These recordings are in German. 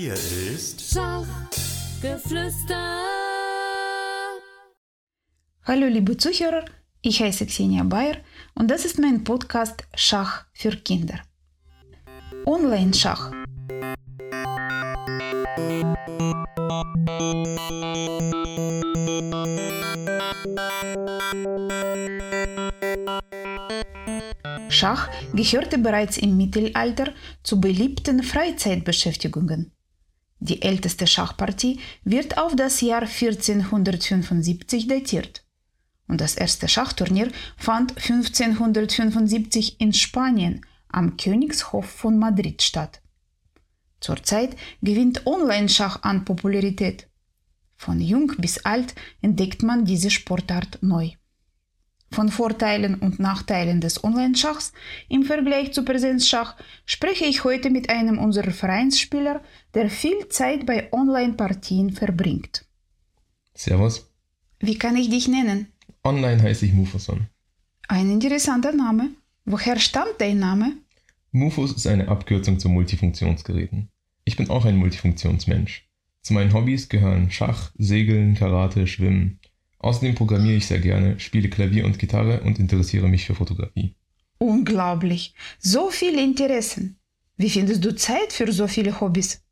Hier ist Schachgeflüster. Hallo liebe Zuhörer, ich heiße Xenia Bayer und das ist mein Podcast Schach für Kinder. Online-Schach. Schach gehörte bereits im Mittelalter zu beliebten Freizeitbeschäftigungen. Die älteste Schachpartie wird auf das Jahr 1475 datiert. Und das erste Schachturnier fand 1575 in Spanien am Königshof von Madrid statt. Zurzeit gewinnt Online-Schach an Popularität. Von jung bis alt entdeckt man diese Sportart neu. Von Vorteilen und Nachteilen des Online-Schachs im Vergleich zu Präsenzschach spreche ich heute mit einem unserer Vereinsspieler, der viel Zeit bei Online-Partien verbringt. Servus. Wie kann ich dich nennen? Online heiße ich Mufason. Ein interessanter Name. Woher stammt dein Name? Mufus ist eine Abkürzung zu Multifunktionsgeräten. Ich bin auch ein Multifunktionsmensch. Zu meinen Hobbys gehören Schach, Segeln, Karate, Schwimmen. Außerdem programmiere ich sehr gerne, spiele Klavier und Gitarre und interessiere mich für Fotografie. Unglaublich. So viele Interessen. Wie findest du Zeit für so viele Hobbys?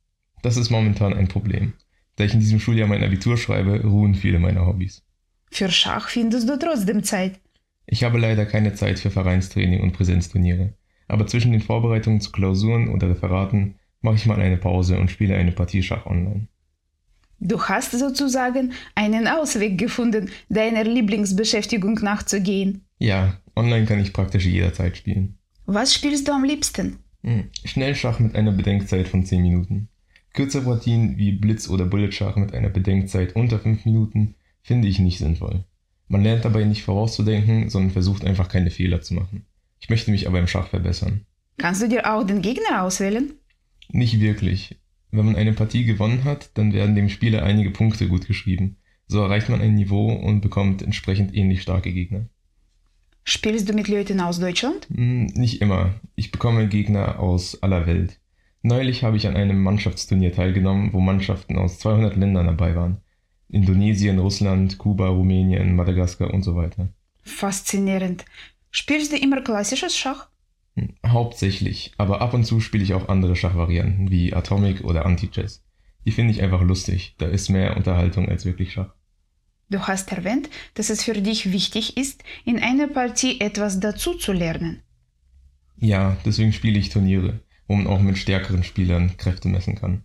Das ist momentan ein Problem. Da ich in diesem Schuljahr mein Abitur schreibe, ruhen viele meiner Hobbys. Für Schach findest du trotzdem Zeit. Ich habe leider keine Zeit für Vereinstraining und Präsenzturniere. Aber zwischen den Vorbereitungen zu Klausuren oder Referaten mache ich mal eine Pause und spiele eine Partie Schach online. Du hast sozusagen einen Ausweg gefunden, deiner Lieblingsbeschäftigung nachzugehen. Ja, online kann ich praktisch jederzeit spielen. Was spielst du am liebsten? Hm, Schnellschach mit einer Bedenkzeit von 10 Minuten. Kürzere Partien wie Blitz- oder Bulletschach mit einer Bedenkzeit unter 5 Minuten finde ich nicht sinnvoll. Man lernt dabei nicht vorauszudenken, sondern versucht einfach keine Fehler zu machen. Ich möchte mich aber im Schach verbessern. Kannst du dir auch den Gegner auswählen? Nicht wirklich. Wenn man eine Partie gewonnen hat, dann werden dem Spieler einige Punkte gut geschrieben. So erreicht man ein Niveau und bekommt entsprechend ähnlich starke Gegner. Spielst du mit Leuten aus Deutschland? Hm, Nicht immer. Ich bekomme Gegner aus aller Welt. Neulich habe ich an einem Mannschaftsturnier teilgenommen, wo Mannschaften aus 200 Ländern dabei waren. Indonesien, Russland, Kuba, Rumänien, Madagaskar und so weiter. Faszinierend. Spielst du immer klassisches Schach? Hauptsächlich, aber ab und zu spiele ich auch andere Schachvarianten wie Atomic oder Anti-Chess. Die finde ich einfach lustig, da ist mehr Unterhaltung als wirklich Schach. Du hast erwähnt, dass es für dich wichtig ist, in einer Partie etwas dazu zu lernen. Ja, deswegen spiele ich Turniere, wo man auch mit stärkeren Spielern Kräfte messen kann.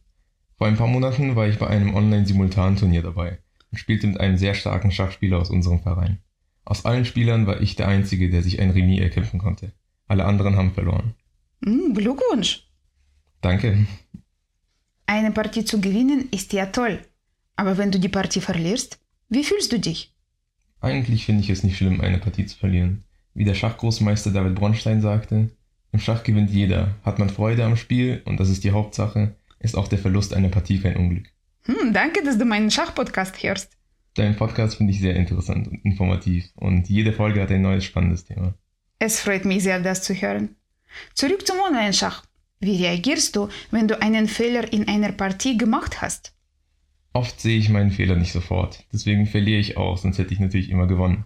Vor ein paar Monaten war ich bei einem Online-Simultan-Turnier dabei und spielte mit einem sehr starken Schachspieler aus unserem Verein. Aus allen Spielern war ich der Einzige, der sich ein Remis erkämpfen konnte. Alle anderen haben verloren. Hm, Glückwunsch! Danke. Eine Partie zu gewinnen ist ja toll. Aber wenn du die Partie verlierst, wie fühlst du dich? Eigentlich finde ich es nicht schlimm, eine Partie zu verlieren. Wie der Schachgroßmeister David Bronstein sagte, im Schach gewinnt jeder. Hat man Freude am Spiel, und das ist die Hauptsache, ist auch der Verlust einer Partie kein Unglück. Hm, danke, dass du meinen Schachpodcast hörst. Deinen Podcast finde ich sehr interessant und informativ und jede Folge hat ein neues spannendes Thema. Es freut mich sehr, das zu hören. Zurück zum Online-Schach. Wie reagierst du, wenn du einen Fehler in einer Partie gemacht hast? Oft sehe ich meinen Fehler nicht sofort, deswegen verliere ich auch, sonst hätte ich natürlich immer gewonnen.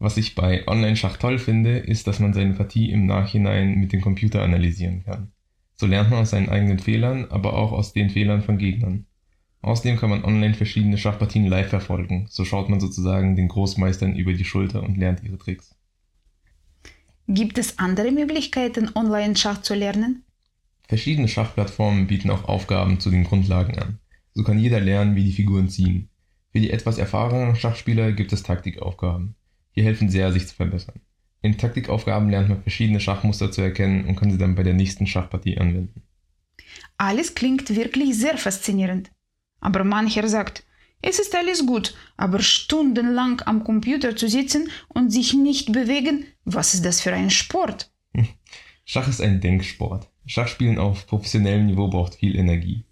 Was ich bei Online-Schach toll finde, ist, dass man seine Partie im Nachhinein mit dem Computer analysieren kann. So lernt man aus seinen eigenen Fehlern, aber auch aus den Fehlern von Gegnern. Außerdem kann man online verschiedene Schachpartien live verfolgen, so schaut man sozusagen den Großmeistern über die Schulter und lernt ihre Tricks. Gibt es andere Möglichkeiten, Online-Schach zu lernen? Verschiedene Schachplattformen bieten auch Aufgaben zu den Grundlagen an. So kann jeder lernen, wie die Figuren ziehen. Für die etwas erfahrenen Schachspieler gibt es Taktikaufgaben. Die helfen sehr, sich zu verbessern. In Taktikaufgaben lernt man verschiedene Schachmuster zu erkennen und kann sie dann bei der nächsten Schachpartie anwenden. Alles klingt wirklich sehr faszinierend. Aber mancher sagt, es ist alles gut, aber stundenlang am Computer zu sitzen und sich nicht bewegen, was ist das für ein Sport? Schach ist ein Denksport. Schachspielen auf professionellem Niveau braucht viel Energie.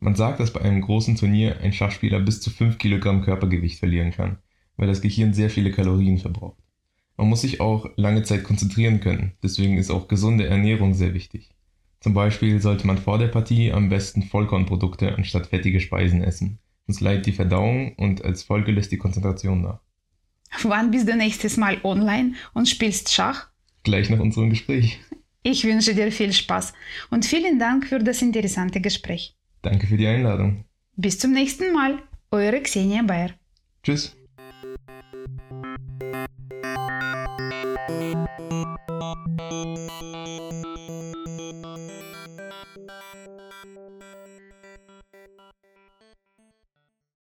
Man sagt, dass bei einem großen Turnier ein Schachspieler bis zu 5 Kilogramm Körpergewicht verlieren kann, weil das Gehirn sehr viele Kalorien verbraucht. Man muss sich auch lange Zeit konzentrieren können, deswegen ist auch gesunde Ernährung sehr wichtig. Zum Beispiel sollte man vor der Partie am besten Vollkornprodukte anstatt fettige Speisen essen. Sonst leidet die Verdauung und als Folge lässt die Konzentration nach. Wann bist du nächstes Mal online und spielst Schach? Gleich nach unserem Gespräch. Ich wünsche dir viel Spaß und vielen Dank für das interessante Gespräch. Danke für die Einladung. Bis zum nächsten Mal, eure Xenia Bayer. Tschüss.